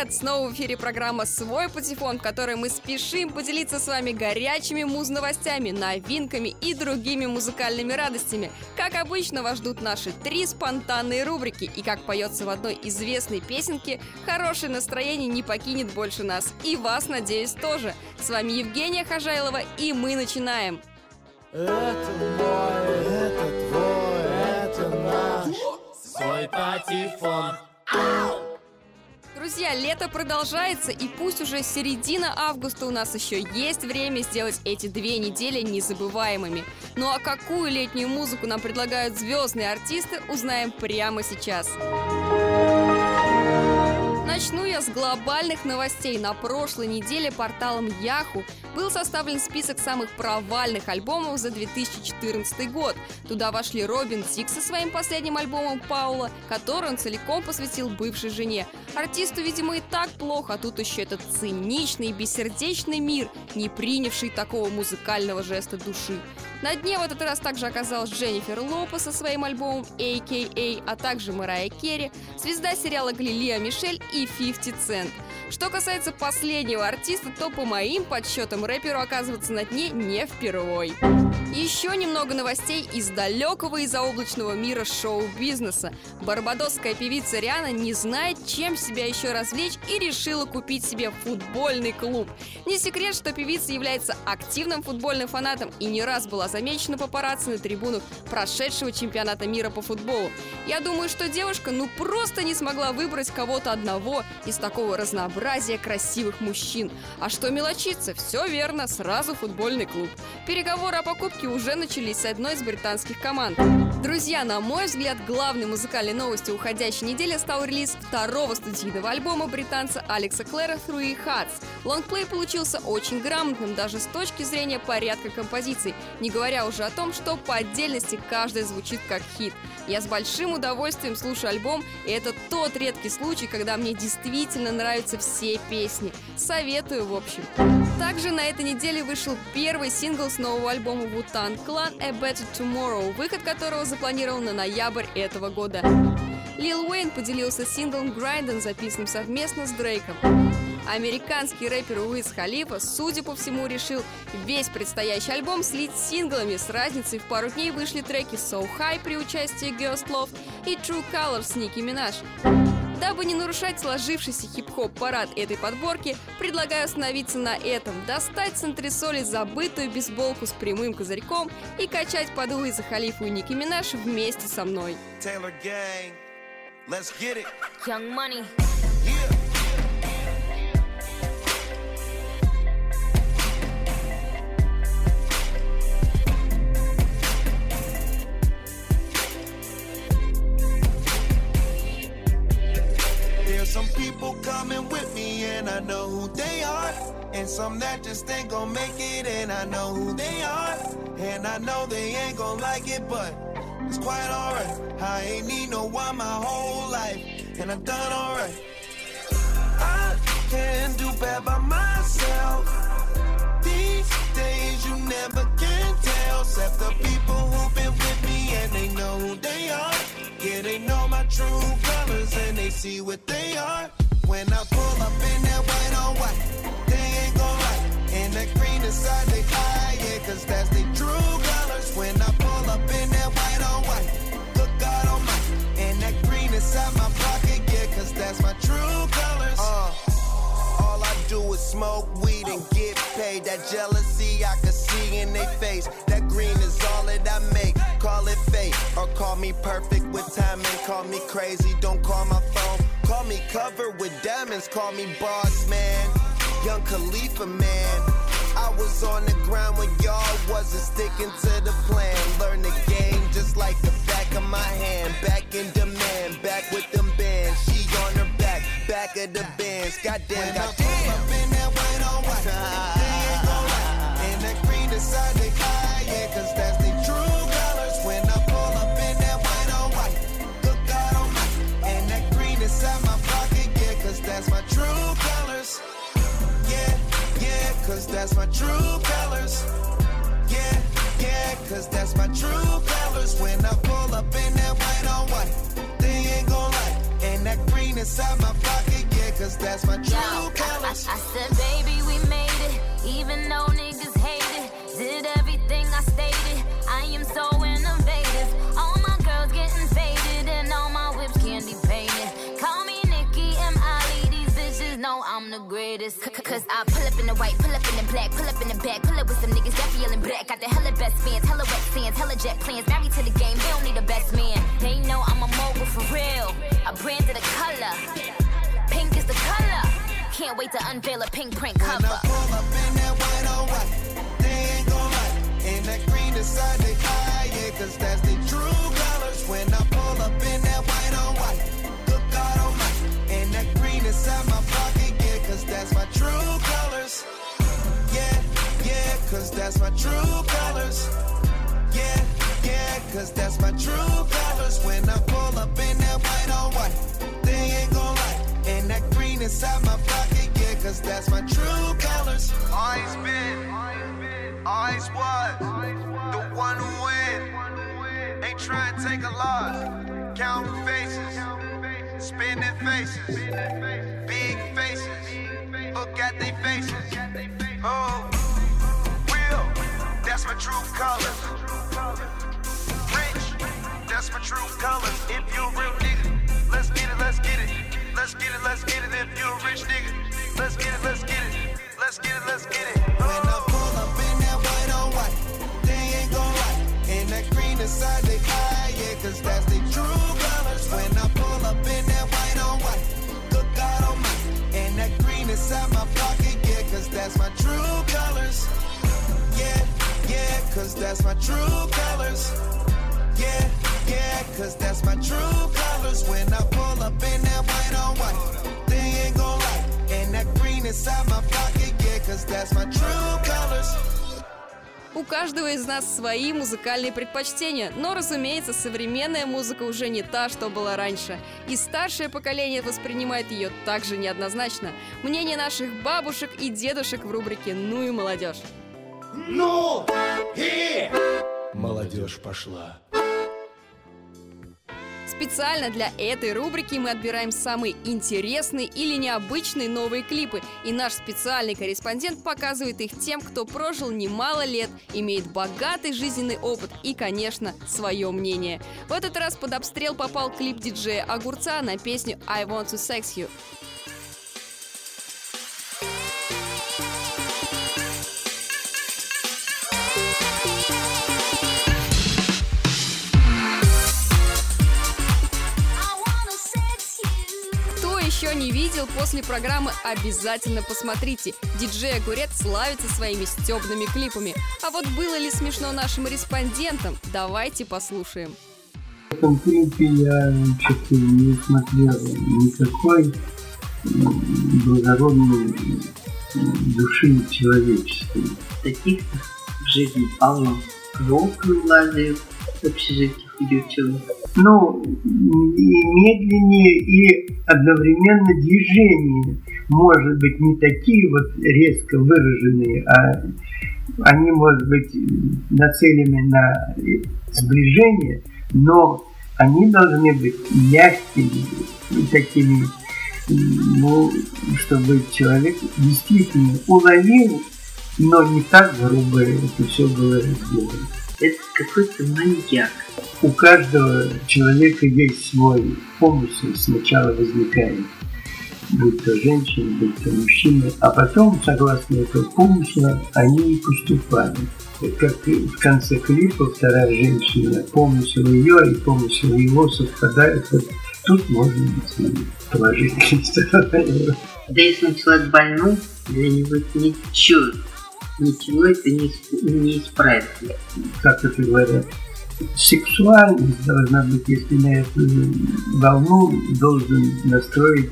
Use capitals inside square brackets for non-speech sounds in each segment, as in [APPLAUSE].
привет! Снова в эфире программа «Свой патефон», в которой мы спешим поделиться с вами горячими муз-новостями, новинками и другими музыкальными радостями. Как обычно, вас ждут наши три спонтанные рубрики. И как поется в одной известной песенке, хорошее настроение не покинет больше нас. И вас, надеюсь, тоже. С вами Евгения Хожайлова, и мы начинаем. Это мой, это твой, это наш Свой патефон Друзья, лето продолжается, и пусть уже середина августа у нас еще есть время сделать эти две недели незабываемыми. Ну а какую летнюю музыку нам предлагают звездные артисты, узнаем прямо сейчас. Начну я с глобальных новостей. На прошлой неделе порталом Yahoo был составлен список самых провальных альбомов за 2014 год. Туда вошли Робин Тик со своим последним альбомом «Паула», который он целиком посвятил бывшей жене. Артисту, видимо, и так плохо, а тут еще этот циничный и бессердечный мир, не принявший такого музыкального жеста души. На дне в этот раз также оказалась Дженнифер Лопес со своим альбомом AKA, а также Марая Керри, звезда сериала Галилея Мишель и 50 Cent. Что касается последнего артиста, то по моим подсчетам рэперу оказываться на дне не впервой. Еще немного новостей из далекого и заоблачного мира шоу-бизнеса. Барбадосская певица Риана не знает, чем себя еще развлечь и решила купить себе футбольный клуб. Не секрет, что певица является активным футбольным фанатом и не раз была замечена папарацци на трибунах прошедшего чемпионата мира по футболу. Я думаю, что девушка ну просто не смогла выбрать кого-то одного из такого разнообразия красивых мужчин. А что мелочиться? Все верно, сразу футбольный клуб. Переговоры о покупке уже начались с одной из британских команд. Друзья, на мой взгляд, главной музыкальной новостью уходящей недели стал релиз второго студийного альбома британца Алекса Клэра «Three Hearts». Лонгплей получился очень грамотным даже с точки зрения порядка композиций, не говоря уже о том, что по отдельности каждая звучит как хит. Я с большим удовольствием слушаю альбом, и это тот редкий случай, когда мне действительно нравятся все песни. Советую, в общем. Также на этой неделе вышел первый сингл с нового альбома Wu-Tang Clan «A Better Tomorrow», выход которого запланирован на ноябрь этого года. Лил Уэйн поделился синглом «Grindin», записанным совместно с Дрейком. Американский рэпер Уиз Халифа, судя по всему, решил весь предстоящий альбом слить синглами. С разницей в пару дней вышли треки «So High» при участии Girls Love и «True Colors» с Ники Минаж. Дабы не нарушать сложившийся хип-хоп парад этой подборки, предлагаю остановиться на этом, достать с антресоли забытую бейсболку с прямым козырьком и качать под Уиза Халифу и Ники Минаж вместе со мной. Taylor Gang. Let's get it. Young Money. Yeah. Some people coming with me and I know who they are. And some that just ain't gonna make it and I know who they are. And I know they ain't gonna like it, but it's quite alright. I ain't need no one my whole life, and I've done alright. I can do bad by myself. These days you never can tell, except the people who've been with me and they know who they are. Yeah, they know my true colors and they see what they are. When I pull up in that white on white, they ain't gon' lie. And that green inside they eye, yeah, cause that's the true colors. When I pull up in that white on white, good God almighty. And that green inside my pocket, yeah, cause that's my true colors. Uh, all I do is smoke weed and That jealousy I can see in their face. That green is all that I make. Call it fate or call me perfect with timing. Call me crazy, don't call my phone. Call me covered with diamonds. Call me boss man. Young Khalifa man. I was on the ground when y'all wasn't sticking to the plan. Learn the game just like the back of my hand. Back in demand, back with them bands. She on her back, back of the bands. Goddamn, goddamn. That's my true colors. Yeah, yeah, cause that's my true colors. Yeah, yeah, cause that's my true colors. When I pull up in that white on white, they ain't gon' lie. And that green inside my pocket, yeah, cause that's my true colors. I, I, I said, baby, we made it, even though niggas hate it. Did everything I stated. I am so I'm the greatest. Cause I pull up in the white, pull up in the black, pull up in the back, pull up with some niggas that feeling black. Got the hella best fans, hella wet fans, hella jet plans. Married to the game, they don't need a best man. They know I'm a mogul for real. A brand of the color. Pink is the color. Can't wait to unveil a pink print cover. When. I pull up in that white on white, they ain't gon' lie. And that green beside they eye, yeah, cause that's the true colors. When I pull up in that cause that's my true colors. Yeah, yeah, cause that's my true colors. When I pull up in that white on white, they ain't gon' lie. And that green inside my pocket, yeah, cause that's my true colors. Always been, always was, the one who win. Ain't trying to take a loss. Counting faces, spinning faces, big faces. Look at they faces. Oh, that's my true colors. Rich, that's my true colors. If you a real nigga, let's get it, let's get it. Let's get it, let's get it. If you a rich nigga, let's get it, let's get it. Let's get it, let's get it. When I pull up in that white on white, they ain't gon' lie. And that green inside they eye, yeah, cause that's the true colors. When I pull up in that white on white, good God almighty. And that green inside my pocket, yeah, cause that's my true colors. Cause that's my true colors. Yeah, yeah, cause that's my true colors. When I pull up in that white on white, they ain't gon' lie. And that green inside my pocket, yeah, cause that's my true colors. У каждого из нас свои музыкальные предпочтения, но, разумеется, современная музыка уже не та, что была раньше. И старшее поколение воспринимает ее также неоднозначно. Мнение наших бабушек и дедушек в рубрике «Ну и молодежь». Ну и молодежь пошла. Специально для этой рубрики мы отбираем самые интересные или необычные новые клипы, и наш специальный корреспондент показывает их тем, кто прожил немало лет, имеет богатый жизненный опыт и, конечно, свое мнение. В этот раз под обстрел попал клип диджея Огурца на песню «I Want to Sex You». Видел после программы, обязательно посмотрите. Диджей Огурец славится своими стебными клипами. А вот было ли смешно нашим респондентам? Давайте послушаем. В этом клипе я что-то не смотрел никакой благородной души человеческой. Таких в жизни полно. Волком лазают в девчонок. Ну, и медленнее, и одновременно движения, может быть, не такие вот резко выраженные, а они, может быть, нацелены на сближение, но они должны быть мягкими такими, ну, чтобы человек действительно уловил, но не так грубо это все было сделано. Это какой-то маньяк. У каждого человека есть свой помысел, сначала возникает, будь то женщина, будь то мужчина, а потом, согласно этого помысла, они и поступают. Как в конце клипа вторая женщина, помысел ее и помысел его совпадают. Вот тут можно быть положительной [LAUGHS] стороной. Да если человек больной, для него это ничего, ничего это не, не исправит. как это говорят, сексуальность должна быть, если на эту волну должен настроить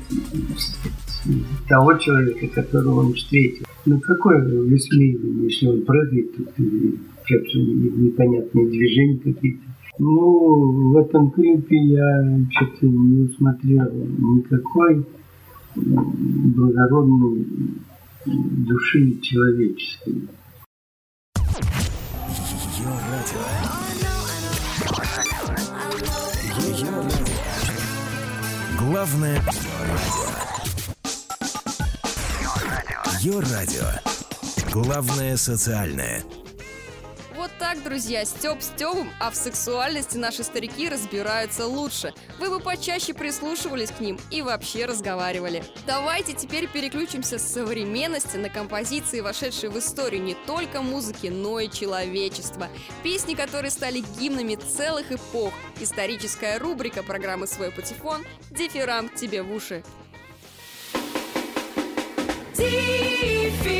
того человека, которого он встретил. Ну какое высмеивание, если он прыгает тут что-то непонятные движения какие-то. Ну, в этом клипе я что-то не усмотрел никакой благородной души человеческой. Ее радио. Ее радио. Главное радио. Главное социальное. Вот так, друзья, Степ Степом, а в сексуальности наши старики разбираются лучше. Вы бы почаще прислушивались к ним и вообще разговаривали. Давайте теперь переключимся с современности на композиции, вошедшие в историю не только музыки, но и человечества. Песни, которые стали гимнами целых эпох. Историческая рубрика программы «Свой патефон» «Дифирам тебе в уши». Дифирам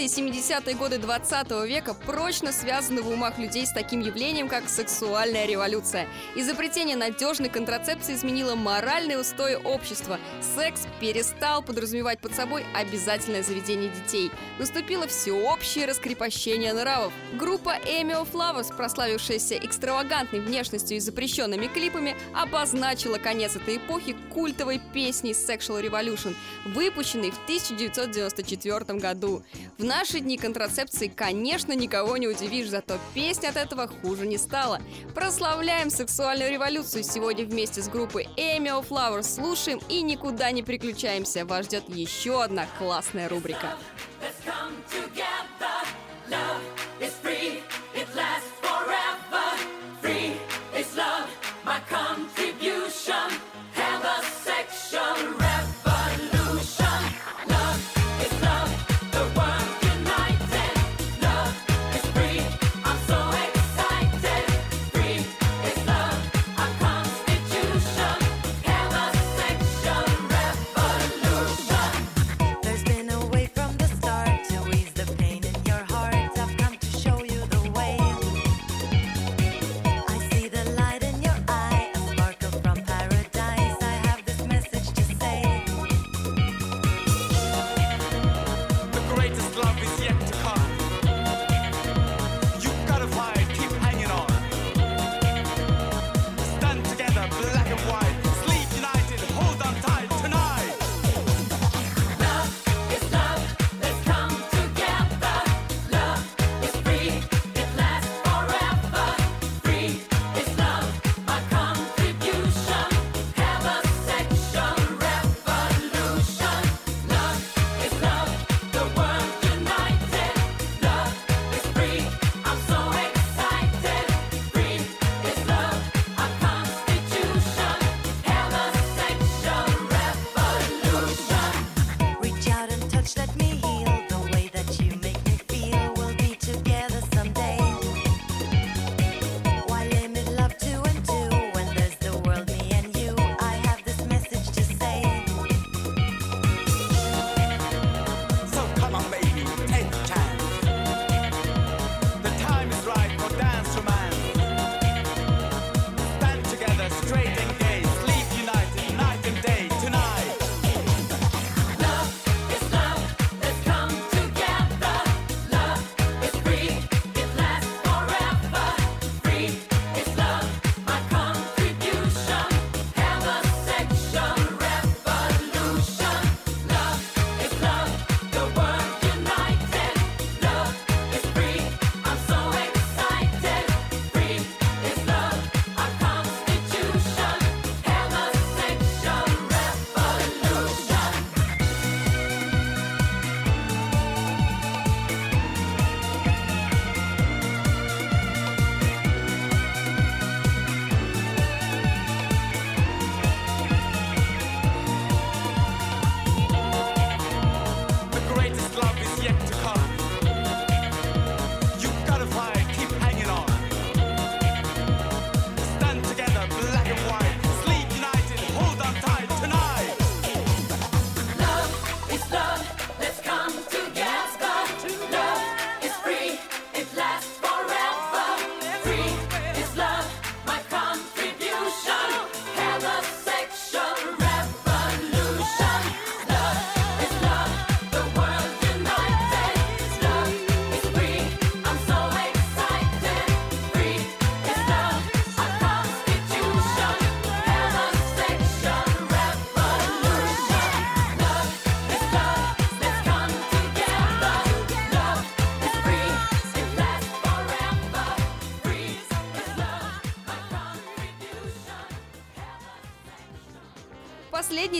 60-е и 70-е годы 20 века прочно связаны в умах людей с таким явлением, как сексуальная революция. Изобретение надежной контрацепции изменило моральные устои общества. Секс перестал подразумевать под собой обязательное заведение детей. Наступило всеобщее раскрепощение нравов. Группа of Flowers, прославившаяся экстравагантной внешностью и запрещенными клипами, обозначила конец этой эпохи культовой песней Sexual Revolution, выпущенной в 1994 году. В наши дни контрацепции, конечно, никого не удивишь, зато песня от этого хуже не стала. Прославляем сексуальную революцию сегодня вместе с группой of Flowers. Слушаем и никуда не переключаемся. Вас ждет еще одна классная рубрика. Let's come together. Love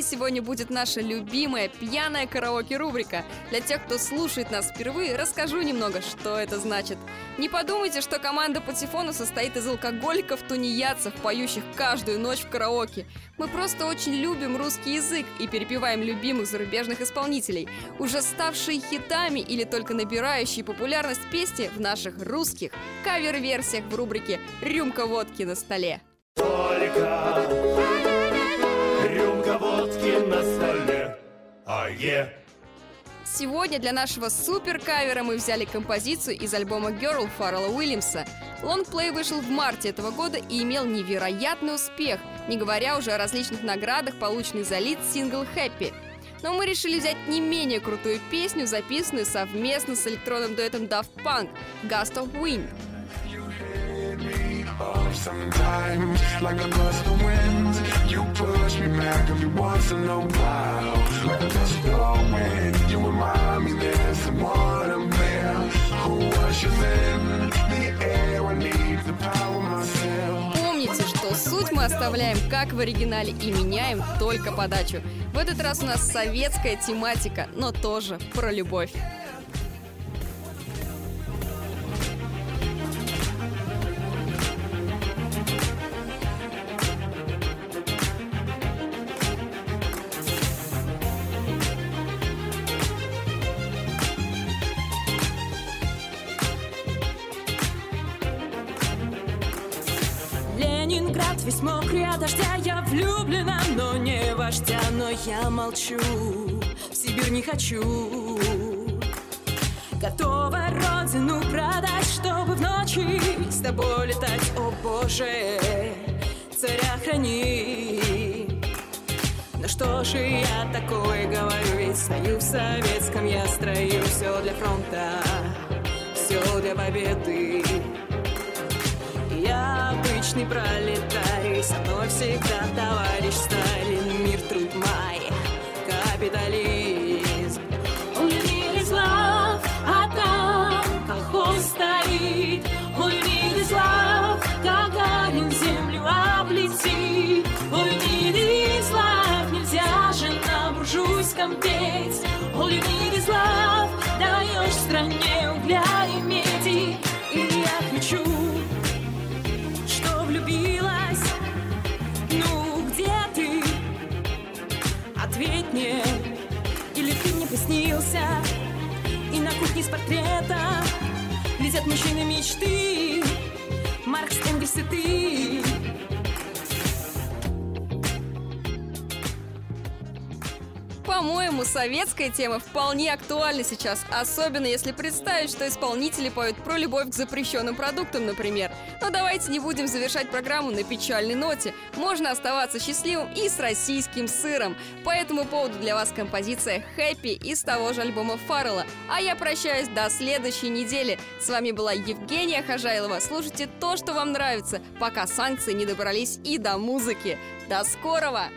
последней сегодня будет наша любимая пьяная караоке-рубрика. Для тех, кто слушает нас впервые, расскажу немного, что это значит. Не подумайте, что команда Патефона состоит из алкоголиков-тунеядцев, поющих каждую ночь в караоке. Мы просто очень любим русский язык и перепеваем любимых зарубежных исполнителей, уже ставшие хитами или только набирающие популярность песни в наших русских кавер-версиях в рубрике «Рюмка водки на столе». Только на столе. А е. Сегодня для нашего супер-кавера мы взяли композицию из альбома Girl Фаррелла Уильямса. Лонгплей вышел в марте этого года и имел невероятный успех, не говоря уже о различных наградах, полученных за лид сингл «Happy». Но мы решили взять не менее крутую песню, записанную совместно с электронным дуэтом Daft Punk «Gust of Wind». Sometimes, like a gust of wind, you push me back every once in a while. Like a gust of wind, you remind me there's someone up there who ushers in the air. I need the power myself. Помните, что суть мы оставляем как в оригинале и меняем только подачу. В этот раз у нас советская тематика, но тоже про любовь. Я молчу, в Сибирь не хочу. Готова родину продать Чтобы в ночи с тобой летать. О боже, царя храни. Но что же я такое говорю, ведь стою в советском я строю Все для фронта, все для победы. Я обычный пролетарий Со мной всегда товарищ Сталин капитализм Летят мужчины мечты По-моему, советская тема вполне актуальна сейчас, особенно если представить, что исполнители поют про любовь к запрещенным продуктам, например. Но давайте не будем завершать программу на печальной ноте. Можно оставаться счастливым и с российским сыром. По этому поводу для вас композиция «Happy» из того же альбома Фаррелла. А я прощаюсь до следующей недели. С вами была Евгения Хожайлова. Слушайте то, что вам нравится, пока санкции не добрались и до музыки. До скорого!